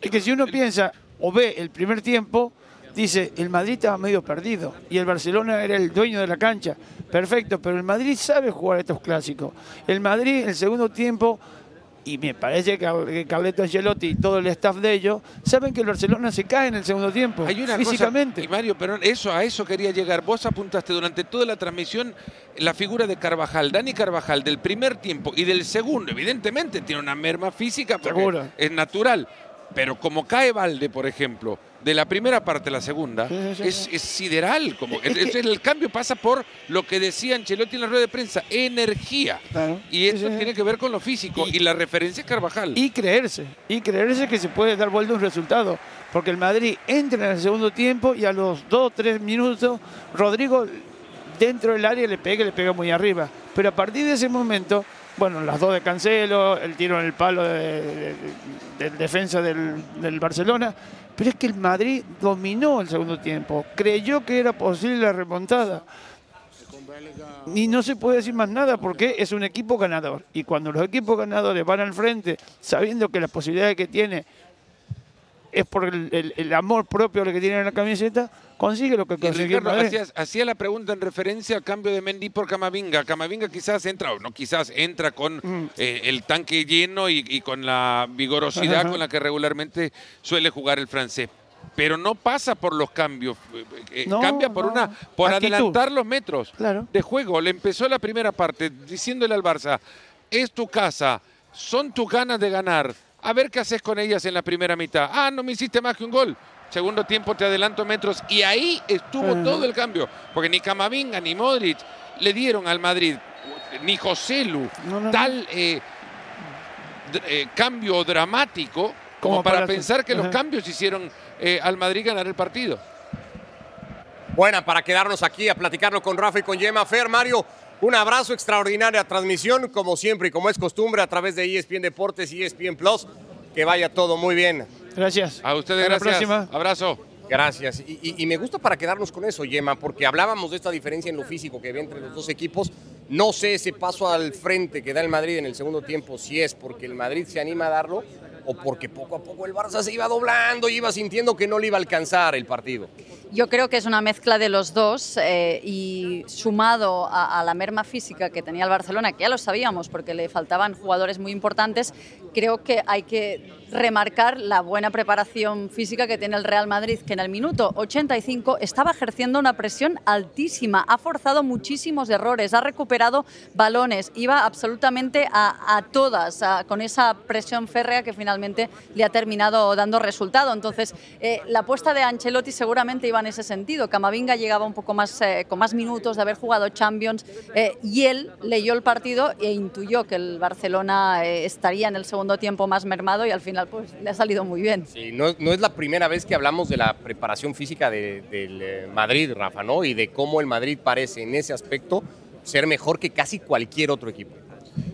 Es que si uno piensa o ve el primer tiempo, dice, el Madrid estaba medio perdido y el Barcelona era el dueño de la cancha. Perfecto, pero el Madrid sabe jugar estos clásicos. El Madrid, el segundo tiempo, y me parece que Carleto Ancelotti y todo el staff de ellos, saben que el Barcelona se cae en el segundo tiempo, Hay una físicamente. cosa, y Mario, pero eso, a eso quería llegar. Vos apuntaste durante toda la transmisión la figura de Carvajal, Dani Carvajal, del primer tiempo y del segundo. Evidentemente tiene una merma física porque Seguro. es natural. Pero como cae Valde, por ejemplo, de la primera parte a la segunda, Sí, sí, es, sí. es sideral. Como, Es es- que- el cambio pasa por lo que decía Ancelotti en la rueda de prensa, energía. Claro. Y eso tiene que ver con lo físico. Y, la referencia es Carvajal. Y creerse, y creerse que se puede dar vuelta un resultado. Porque el Madrid entra en el segundo tiempo y a los dos o tres minutos Rodrigo dentro del área le pega y le pega muy arriba. Pero a partir de ese momento, bueno, las dos de Cancelo, el tiro en el palo de, de- de- de defensa del, del Barcelona, pero es que el Madrid dominó el segundo tiempo, creyó que era posible la remontada. Y no se puede decir más nada porque es un equipo ganador. Y cuando los equipos ganadores van al frente, sabiendo que las posibilidades que tiene es por el, amor propio que tiene en la camiseta, consigue lo que consiguió hacía la pregunta en referencia al cambio de Mendy por Camavinga. Camavinga quizás entra, o no quizás, entra con Mm. eh, el tanque lleno y, y con la vigorosidad Ajá. con la que regularmente suele jugar el francés. Pero no pasa por los cambios, eh, eh, No, cambia por no. una por Actitud. adelantar los metros Claro. de juego. Le empezó la primera parte diciéndole al Barça, es tu casa, son tus ganas de ganar. A ver qué haces con ellas en la primera mitad. Ah, no me hiciste más que un gol. Segundo tiempo te adelanto metros y ahí estuvo todo el cambio. Porque ni Camavinga ni Modric le dieron al Madrid, ni Joselu, No, no, no. tal eh, eh, cambio dramático como, para, para- pensar que los cambios hicieron eh, al Madrid ganar el partido. Buena para quedarnos aquí a platicarlo con Rafa y con Yema. Fer, Mario, un abrazo, extraordinaria transmisión, como siempre y como es costumbre, a través de ESPN Deportes y ESPN Plus. Que vaya todo muy bien. Gracias. A ustedes, Hasta la gracias. próxima. Abrazo. Gracias. Y, y- y me gusta para quedarnos con eso, Yema, porque hablábamos de esta diferencia en lo físico que había entre los dos equipos. No sé ese paso al frente que da el Madrid en el segundo tiempo, si es porque el Madrid se anima a darlo o porque poco a poco el Barça se iba doblando y iba sintiendo que no le iba a alcanzar el partido. Yo creo que es una mezcla de los dos eh, y sumado a, a la merma física que tenía el Barcelona, que ya lo sabíamos porque le faltaban jugadores muy importantes, creo que hay que remarcar la buena preparación física que tiene el Real Madrid, que en el minuto 85 estaba ejerciendo una presión altísima, ha forzado muchísimos errores, ha recuperado balones, iba absolutamente a, a todas a- con esa presión férrea que finalmente le ha terminado dando resultado. Entonces, eh, la apuesta de Ancelotti seguramente iba en ese sentido. Camavinga llegaba un poco más eh, con más minutos de haber jugado Champions eh, y él leyó el partido e intuyó que el Barcelona eh, estaría en el segundo tiempo más mermado y al final pues le ha salido muy bien. Sí, no, no es la primera vez que hablamos de la preparación física de- del eh, Madrid, Rafa, ¿no? Y de cómo el Madrid parece en ese aspecto ser mejor que casi cualquier otro equipo.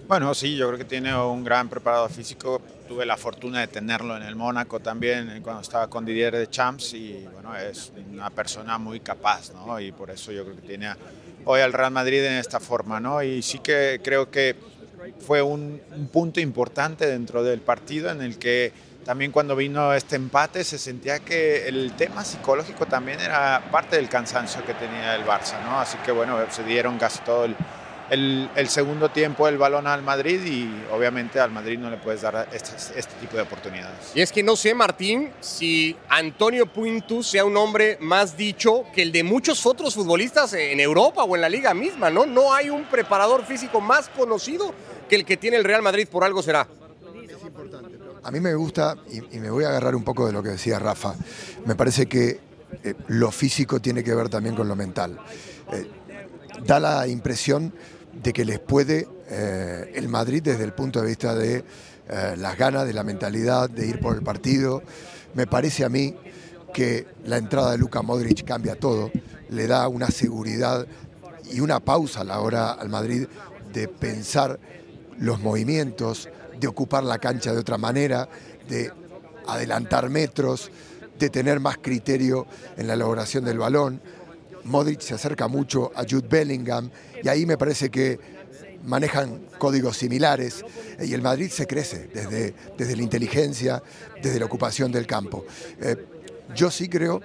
Bueno, sí, yo creo que tiene un gran preparador físico. Tuve la fortuna de tenerlo en el Mónaco también eh, cuando estaba con Didier de Champs y bueno, es una persona muy capaz, ¿no? Y por eso yo creo que tiene hoy al Real Madrid en esta forma, ¿no? Y sí que creo que fue un, un punto importante dentro del partido en el que también cuando vino este empate se sentía que el tema psicológico también era parte del cansancio que tenía el Barça, ¿no? Así que bueno, se dieron casi todo el, el, el, segundo tiempo el balón al Madrid y obviamente al Madrid no le puedes dar este, este, tipo de oportunidades. Y es que no sé, Martín, si Antonio Puintus sea un hombre más dicho que el de muchos otros futbolistas en Europa o en la liga misma, ¿no? No hay un preparador físico más conocido que el que tiene el Real Madrid, por algo será. A mí me gusta, y, y me voy a agarrar un poco de lo que decía Rafa, me parece que eh, lo físico tiene que ver también con lo mental. Eh, da la impresión de que les puede eh, el Madrid desde el punto de vista de eh, las ganas, de la mentalidad, de ir por el partido. Me parece a mí que la entrada de Luka Modric cambia todo, le da una seguridad y una pausa a la hora al Madrid de pensar los movimientos, de ocupar la cancha de otra manera, de adelantar metros, de tener más criterio en la elaboración del balón. Modric se acerca mucho a Jude Bellingham y ahí me parece que manejan códigos similares y el Madrid se crece desde, desde la inteligencia, desde la ocupación del campo. Eh, yo sí creo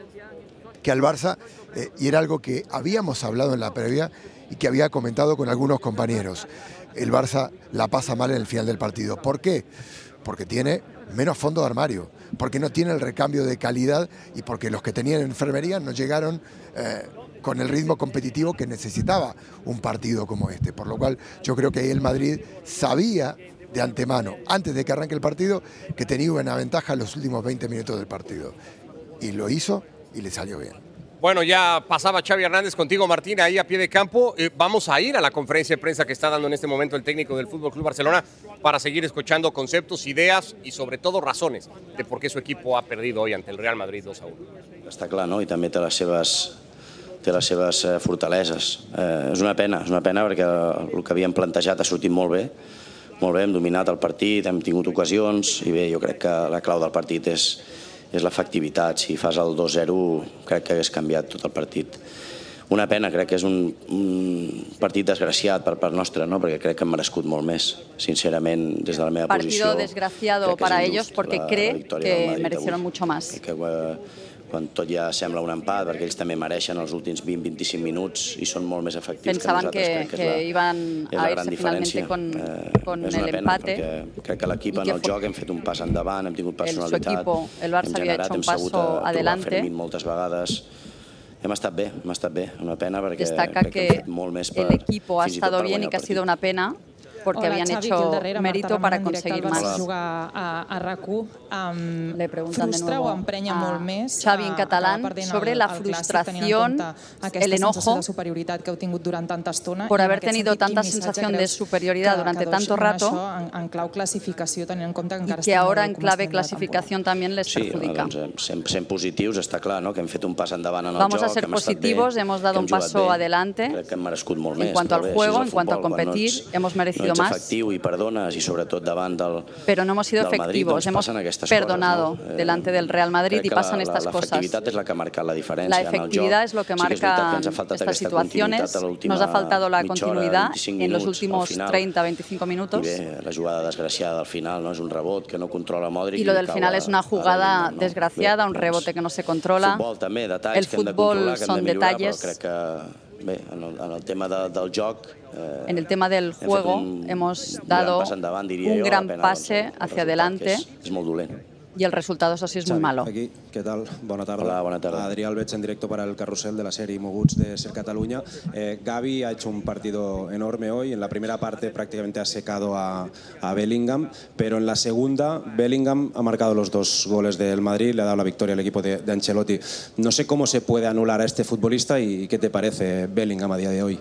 que al Barça, eh, y era algo que habíamos hablado en la previa y que había comentado con algunos compañeros, el Barça la pasa mal en el final del partido. ¿Por qué? Porque tiene menos fondo de armario, porque no tiene el recambio de calidad y porque los que tenían enfermería no llegaron eh, con el ritmo competitivo que necesitaba un partido como este. Por lo cual yo creo que ahí el Madrid sabía de antemano, antes de que arranque el partido, que tenía una ventaja en los últimos 20 minutos del partido. Y lo hizo y le salió bien. Bueno, ya pasaba Xavi Hernández contigo, Martín, ahí a pie de campo. Eh, vamos a ir a la conferencia de prensa que está dando en este momento el técnico del Fútbol Club Barcelona para seguir escuchando conceptos, ideas y sobre todo razones de por qué su equipo ha perdido hoy ante el Real Madrid 2 a 1. Està clar, no? I també té les seves, té les seves eh, fortaleses. Eh, és una pena, és una pena perquè el que havíem plantejat ha sortit molt bé, molt bé, hem dominat el partit, hem tingut ocasions i bé, jo crec que la clau del partit és, és l'efectivitat. Si fas el 2-0 crec que hagués canviat tot el partit. Una pena, crec que és un, un partit desgraciat per part nostra, no? perquè crec que hem merescut molt més, sincerament, des de la meva Partido posició. desgraciado para ellos porque la- cree la que merecieron avui. mucho más. que eh, quan tot ja sembla un empat, perquè ells també mereixen els últims 20-25 minuts i són molt més efectius Pensaban que nosaltres. que, que, que iban és a la irse gran finalmente diferència. con, Eh, con és el una pena, empate. perquè crec que l'equip en el joc hem fet un pas endavant, hem tingut personalitat, equipo, el Barça hem generat, hecho un hem sabut paso a trobar adelante. Fermín moltes vegades. Hem estat bé, hem estat bé, una pena perquè Destaca crec que hem que fet molt més per, el equipo ha estado bien y que ha sido una pena porque Hola, habían Xavi, hecho darrere, mérito para conseguir más. jugar a, a RAC1. Um, Le preguntan de frustra nuevo o emprenya a molt més Xavi en catalán sobre el, la clàssic, frustración, el enojo de que heu tingut durant tanta estona por haber tenido tanta sensación de superioridad que- durante que tanto rato en, en clau classificació tenint en compte que y encara que en clave clasificación también les Sí, perjudica. doncs, sent, sent positius, està clar, no? que hem fet un pas endavant en el Vamos joc, a ser positivos, bé, hemos dado un paso bé. adelante Crec que hem merescut molt en més. cuanto al juego, en cuanto a competir, hemos merecido ets más. efectiu i perdones, i sobretot davant del Pero no hemos sido Madrid, efectivos, doncs hemos perdonado coses, no? Eh, delante del Real Madrid y que pasan la, estas la, cosas. L'efectivitat és la que ha marcat la diferència La efectividad es lo que Sí que marca que ens ha faltat estas situaciones. Nos ha faltado la hora, continuidad 25 en los últimos final. 30-25 I minutos. bé, la jugada desgraciada al final no és un rebot que no controla Modric Y lo del final es una jugada no? desgraciada, Bé, un rebote que no se controla. Futbol també, El que fútbol que son detalles. Bé, en el, en el tema de, del joc eh, En el tema del fet juego un hemos dado un gran pase hacia adelante que És, és molt dolent. Y el resultado, eso sí, es muy malo. Aquí, ¿qué tal? Buenas tardes. Hola, buenas tardes. Adrián Albech en directo para el carrusel de la serie Moguts de Ser Cataluña. Eh, Gaby ha hecho un partido enorme hoy. En la primera parte prácticamente ha secado a, a Bellingham, pero en la segunda Bellingham ha marcado los dos goles del Madrid, le ha dado la victoria al equipo de, de Ancelotti. No sé cómo se puede anular a este futbolista y qué te parece Bellingham a día de hoy.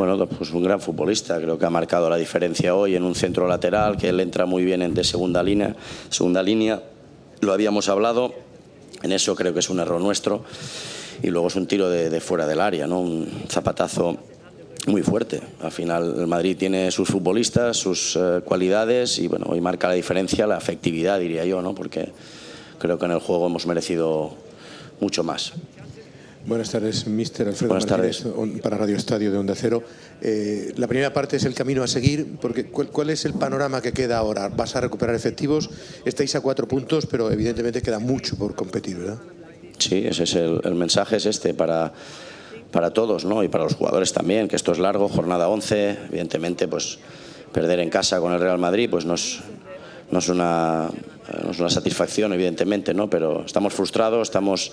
Bueno, pues un gran futbolista, creo que ha marcado la diferencia hoy en un centro lateral, que él entra muy bien en de segunda línea, segunda línea, lo habíamos hablado, en eso creo que es un error nuestro, y luego es un tiro de, fuera del área, ¿no? un zapatazo muy fuerte. Al final el Madrid tiene sus futbolistas, sus eh, cualidades, y bueno, hoy marca la diferencia la efectividad, diría yo, ¿no? porque creo que en el juego hemos merecido mucho más. Buenas tardes, Mister Alfredo Buenas Martínez, on- para Radio Estadio de Onda Cero. Eh, la primera parte es el camino a seguir, porque ¿cuál, cuál es el panorama que queda ahora? ¿Vas a recuperar efectivos? Estáis a cuatro puntos, pero evidentemente queda mucho por competir, ¿verdad? Sí, ese es el, el mensaje es este para, para todos ¿no? y para los jugadores también, que esto es largo, jornada 11, evidentemente pues perder en casa con el Real Madrid pues no es, no es, una, no es una satisfacción evidentemente, ¿no? pero estamos frustrados, estamos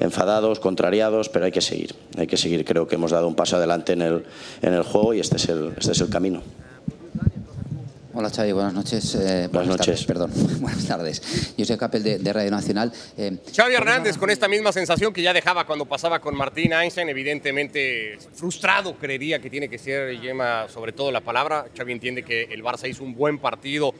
enfadados, contrariados, pero hay que seguir, hay que seguir, creo que hemos dado un paso adelante en el, en el juego y este es el, este es el camino. Hola Xavi, buenas noches. Eh, buenas, noches. Tardes, perdón, buenas tardes. Yo soy Capel de, de Radio Nacional. Eh, Xavi Hernández con esta misma sensación que ya dejaba cuando pasaba con Martín Einstein, evidentemente frustrado creería que tiene que ser Yema sobre todo la palabra. Xavi entiende que el Barça hizo un buen partido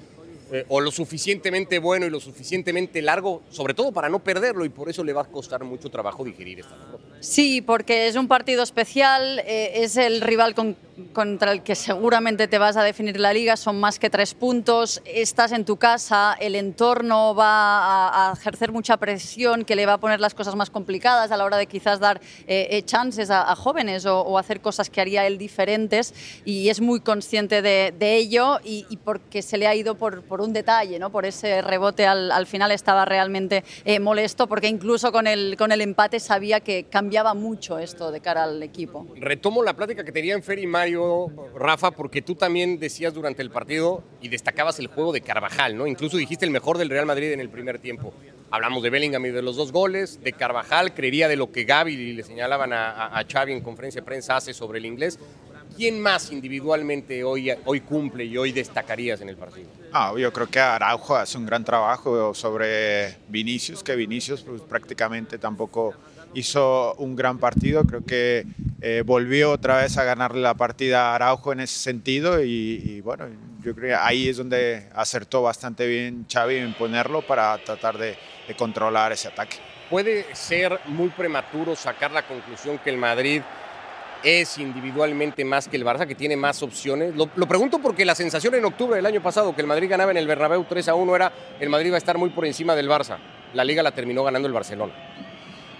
eh, o lo suficientemente bueno y lo suficientemente largo, sobre todo para no perderlo y por eso le va a costar mucho trabajo digerir esta derrota. Sí, porque es un partido especial, eh, es el rival con, contra el que seguramente te vas a definir la liga, son más que tres puntos, estás en tu casa, el entorno va a, a ejercer mucha presión que le va a poner las cosas más complicadas a la hora de quizás dar eh, eh, chances a, a jóvenes o, o, hacer cosas que haría él diferentes y es muy consciente de, de ello y, y, porque se le ha ido por, por un detalle, ¿no? por ese rebote al, al final estaba realmente eh, molesto porque incluso con el, con el empate sabía que cambiaba mucho esto de cara al equipo. Retomo la plática que tenían Fer y Rafa, porque tú también decías durante el partido y destacabas el juego de Carvajal, ¿no? Incluso dijiste el mejor del Real Madrid en el primer tiempo. Hablamos de Bellingham y de los dos goles, de Carvajal, creería de lo que Gaby le señalaban a, a, a Xavi en conferencia de prensa hace sobre el inglés. ¿Quién más individualmente hoy, hoy cumple y hoy destacarías en el partido? Ah, yo creo que Araujo hace un gran trabajo sobre Vinicius, que Vinicius pues, prácticamente tampoco hizo un gran partido, creo que eh, volvió otra vez a ganarle la partida a Araujo en ese sentido y, bueno, yo creo que ahí es donde acertó bastante bien Xavi en ponerlo para tratar de, controlar ese ataque. ¿Puede ser muy prematuro sacar la conclusión que el Madrid es individualmente más que el Barça, que tiene más opciones. Lo, lo, pregunto porque la sensación en octubre del año pasado que el Madrid ganaba en el Bernabéu 3 a 1 era el Madrid va a estar muy por encima del Barça. La liga la terminó ganando el Barcelona.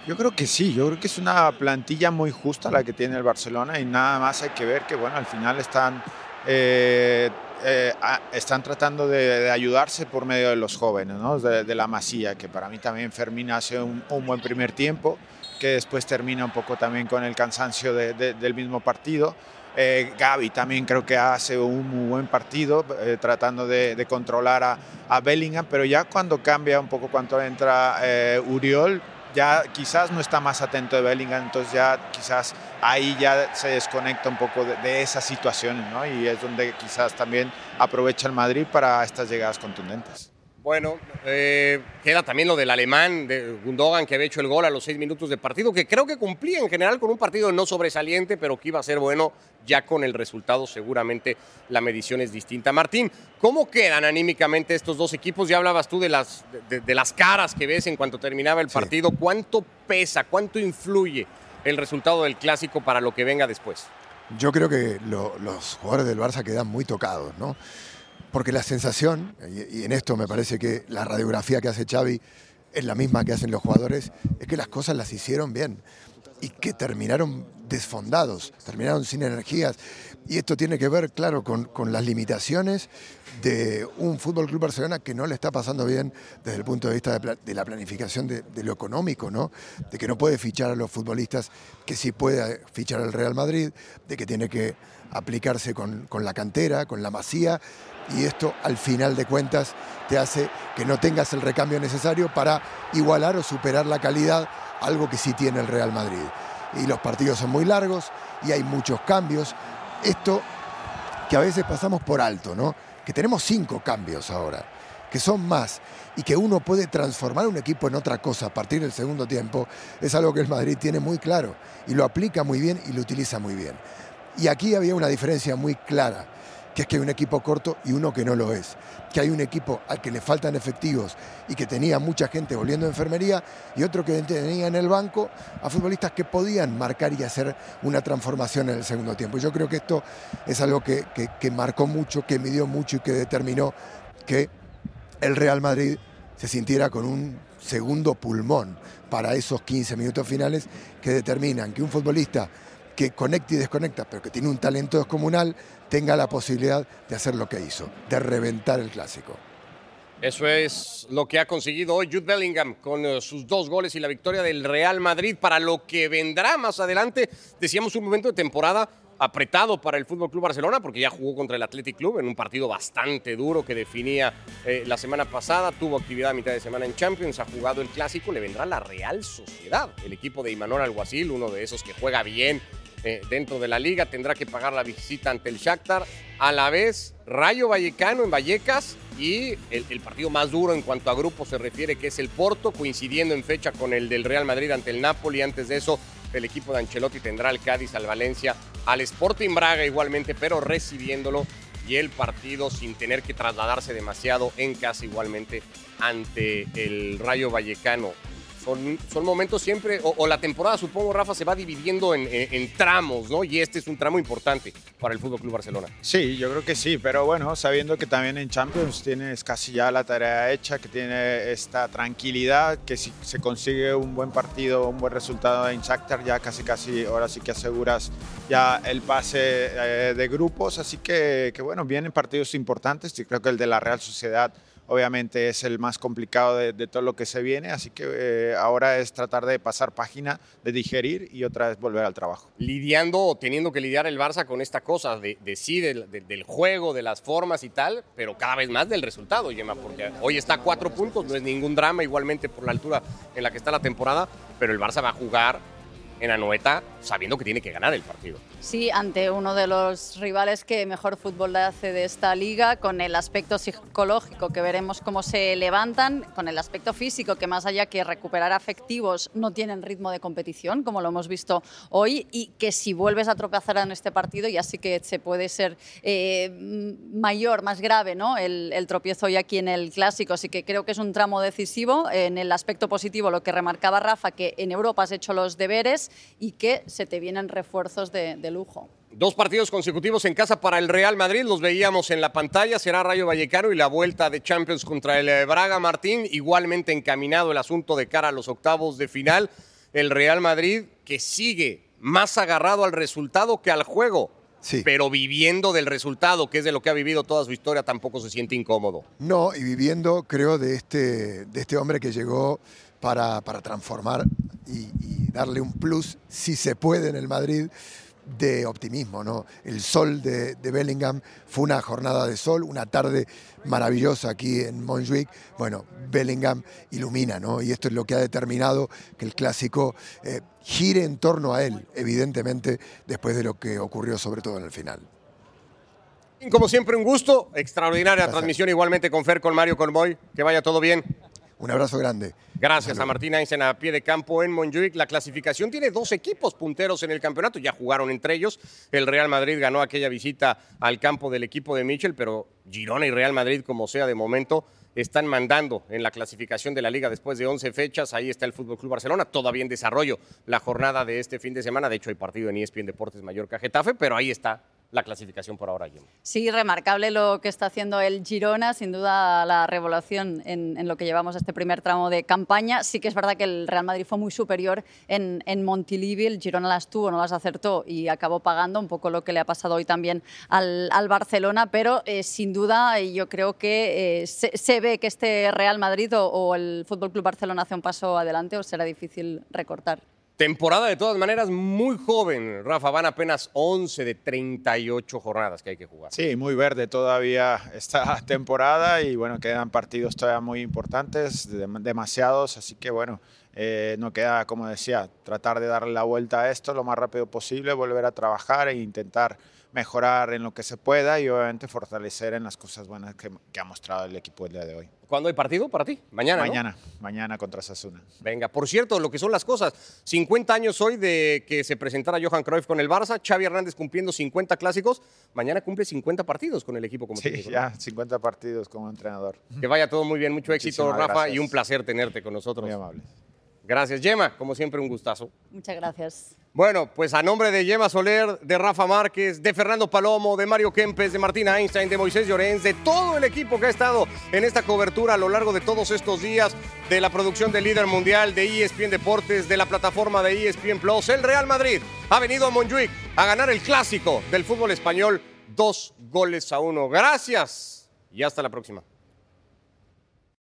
Yo creo que sí, yo creo que es una plantilla muy justa la que tiene el Barcelona y nada más hay que ver que bueno, al final están, eh, eh, están tratando de, ayudarse por medio de los jóvenes, ¿no? de, la Masía, que para mí también Fermín hace un, buen primer tiempo que después termina un poco también con el cansancio de, de, del mismo partido. Eh, Gaby también creo que hace un buen partido eh, tratando de, de controlar a, a, Bellingham, pero ya cuando cambia un poco cuando entra eh, Uriol, ya quizás no está más atento de Bellingham, entonces ya quizás ahí ya se desconecta un poco de, de esas situaciones, ¿no? Y es donde quizás también aprovecha el Madrid para estas llegadas contundentes. Bueno, eh, queda también lo del alemán, de Gundogan, que había hecho el gol a los seis minutos de partido, que creo que cumplía en general con un partido no sobresaliente, pero que iba a ser bueno ya con el resultado. Seguramente la medición es distinta. Martín, ¿cómo quedan anímicamente estos dos equipos? Ya hablabas tú de las, de, de las caras que ves en cuanto terminaba el partido. Sí. ¿Cuánto pesa, cuánto influye el resultado del clásico para lo que venga después? Yo creo que lo, los jugadores del Barça quedan muy tocados, ¿no? Porque la sensación, y, en esto me parece que la radiografía que hace Xavi es la misma que hacen los jugadores, es que las cosas las hicieron bien y que terminaron desfondados, terminaron sin energías. Y esto tiene que ver, claro, con, con las limitaciones de un Fútbol Club Barcelona que no le está pasando bien desde el punto de vista de, la planificación de, de, lo económico, ¿no? De que no puede fichar a los futbolistas que sí puede fichar al Real Madrid, de que tiene que aplicarse con, con la cantera, con la masía, y esto al final de cuentas te hace que no tengas el recambio necesario para igualar o superar la calidad, algo que sí tiene el Real Madrid. Y los partidos son muy largos y hay muchos cambios. Esto que a veces pasamos por alto, ¿no? Que tenemos cinco cambios ahora, que son más y que uno puede transformar un equipo en otra cosa a partir del segundo tiempo, es algo que el Madrid tiene muy claro y lo aplica muy bien y lo utiliza muy bien. Y aquí había una diferencia muy clara que es que hay un equipo corto y uno que no lo es, que hay un equipo al que le faltan efectivos y que tenía mucha gente volviendo a enfermería y otro que tenía en el banco a futbolistas que podían marcar y hacer una transformación en el segundo tiempo. Yo creo que esto es algo que, que, que marcó mucho, que midió mucho y que determinó que el Real Madrid se sintiera con un segundo pulmón para esos 15 minutos finales que determinan que un futbolista que conecta y desconecta, pero que tiene un talento descomunal, tenga la posibilidad de hacer lo que hizo, de reventar el clásico. Eso es lo que ha conseguido hoy Jude Bellingham con eh, sus dos goles y la victoria del Real Madrid para lo que vendrá más adelante. Decíamos un momento de temporada apretado para el Fútbol Club Barcelona porque ya jugó contra el Athletic Club en un partido bastante duro que definía eh, la semana pasada. Tuvo actividad a mitad de semana en Champions, ha jugado el clásico. Le vendrá la Real Sociedad, el equipo de Imanol Alguacil, uno de esos que juega bien eh, dentro de la liga. Tendrá que pagar la visita ante el Shakhtar. A la vez, Rayo Vallecano en Vallecas y el, el partido más duro en cuanto a grupo se refiere, que es el Porto, coincidiendo en fecha con el del Real Madrid ante el Napoli. Antes de eso, el equipo de Ancelotti tendrá al Cádiz, al Valencia, al Sporting Braga igualmente, pero recibiéndolo y el partido sin tener que trasladarse demasiado en casa igualmente ante el Rayo Vallecano. Son, son momentos siempre, o, la temporada supongo, Rafa, se va dividiendo en, tramos, ¿no? Y este es un tramo importante para el Fútbol Club Barcelona. Sí, yo creo que sí, pero bueno, sabiendo que también en Champions tienes casi ya la tarea hecha, que tiene esta tranquilidad, que si se consigue un buen partido, un buen resultado en Shakhtar, ya casi casi ahora sí que aseguras ya el pase eh, de grupos, así que, que bueno, vienen partidos importantes, y creo que el de la Real Sociedad obviamente es el más complicado de, todo lo que se viene, así que eh, ahora es tratar de pasar página, de digerir y otra vez volver al trabajo. lidiando o teniendo que lidiar el Barça con esta cosa de, sí, del, de- del juego, de las formas y tal, pero cada vez más del resultado, Gemma, porque hoy está a cuatro puntos, no es ningún drama igualmente por la altura en la que está la temporada, pero el Barça va a jugar en Anoeta sabiendo que tiene que ganar el partido. Sí, ante uno de los rivales que mejor fútbol hace de esta liga, con el aspecto psicológico que veremos cómo se levantan, con el aspecto físico que más allá que recuperar afectivos no tienen ritmo de competición, como lo hemos visto hoy, y que si vuelves a tropezar en este partido ya sí que se puede ser eh, mayor, más grave, ¿no? El, el tropiezo hoy aquí en el clásico, así que creo que es un tramo decisivo. En el aspecto positivo, lo que remarcaba Rafa, que en Europa has hecho los deberes y que se te vienen refuerzos de, de lujo. Dos partidos consecutivos en casa para el Real Madrid, los veíamos en la pantalla, será Rayo Vallecano y la vuelta de Champions contra el eh, Braga Martín, igualmente encaminado el asunto de cara a los octavos de final, el Real Madrid que sigue más agarrado al resultado que al juego, pero viviendo del resultado, que es de lo que ha vivido toda su historia, tampoco se siente incómodo. No, y viviendo, creo, de este, de este hombre que llegó para, para transformar y, y darle un plus, si se puede, en el Madrid, de optimismo. ¿no? El sol de, de Bellingham fue una jornada de sol, una tarde maravillosa aquí en Montjuic. Bueno, Bellingham ilumina, ¿no? Y esto es lo que ha determinado que el clásico eh, gire en torno a él, evidentemente, después de lo que ocurrió, sobre todo en el final. Como siempre, un gusto, extraordinaria transmisión igualmente con Fer, con Mario Colmoy, que vaya todo bien. Un abrazo grande. Gracias a Martín Einstein a pie de campo en Montjuic. La clasificación tiene dos equipos punteros en el campeonato, ya jugaron entre ellos. El Real Madrid ganó aquella visita al campo del equipo de Michel, pero Girona y Real Madrid, como sea de momento, están mandando en la clasificación de la liga después de 11 fechas. Ahí está el Fútbol Club Barcelona, todavía en desarrollo la jornada de este fin de semana. De hecho, hay partido en ESPN Deportes Mallorca Getafe, pero ahí está la clasificación por ahora, Gemma. Sí, remarcable lo que está haciendo el Girona, sin duda la revolución en, lo que llevamos este primer tramo de campaña. Sí que es verdad que el Real Madrid fue muy superior en, en Montilivi, el Girona las tuvo, no las acertó y acabó pagando un poco lo que le ha pasado hoy también al, Barcelona, pero eh, sin duda yo creo que eh, se, se ve que este Real Madrid o, o el Fútbol Club Barcelona hace un paso adelante o será difícil recortar. Temporada de todas maneras muy joven. Rafa, van apenas 11 de 38 jornadas que hay que jugar. Sí, muy verde todavía esta temporada y bueno, quedan partidos todavía muy importantes, dem- demasiados, así que bueno, eh, no queda, como decía, tratar de darle la vuelta a esto lo más rápido posible, volver a trabajar e intentar mejorar en lo que se pueda y obviamente fortalecer en las cosas buenas que, que ha mostrado el equipo el día de hoy. ¿Cuándo hay partido para ti? Mañana. ¿no? Mañana, mañana contra Sasuna. Venga, por cierto, lo que son las cosas. 50 años hoy de que se presentara Johan Cruyff con el Barça, Xavi Hernández cumpliendo 50 clásicos, mañana cumple 50 partidos con el equipo como Sí, técnico, ¿no? ya 50 partidos como entrenador. Que vaya todo muy bien, mucho éxito, Rafa, gracias. y un placer tenerte con nosotros. Muy amable. Gracias, Yema, como siempre un gustazo. Muchas gracias. Bueno, pues a nombre de Yema Soler, de Rafa Márquez, de Fernando Palomo, de Mario Kempes, de Martina Einstein, de Moisés Llorens, de todo el equipo que ha estado en esta cobertura a lo largo de todos estos días, de la producción de Líder Mundial, de ESPN Deportes, de la plataforma de ESPN Plus, el Real Madrid ha venido a Montjuic a ganar el clásico del fútbol español, dos goles a uno. Gracias y hasta la próxima.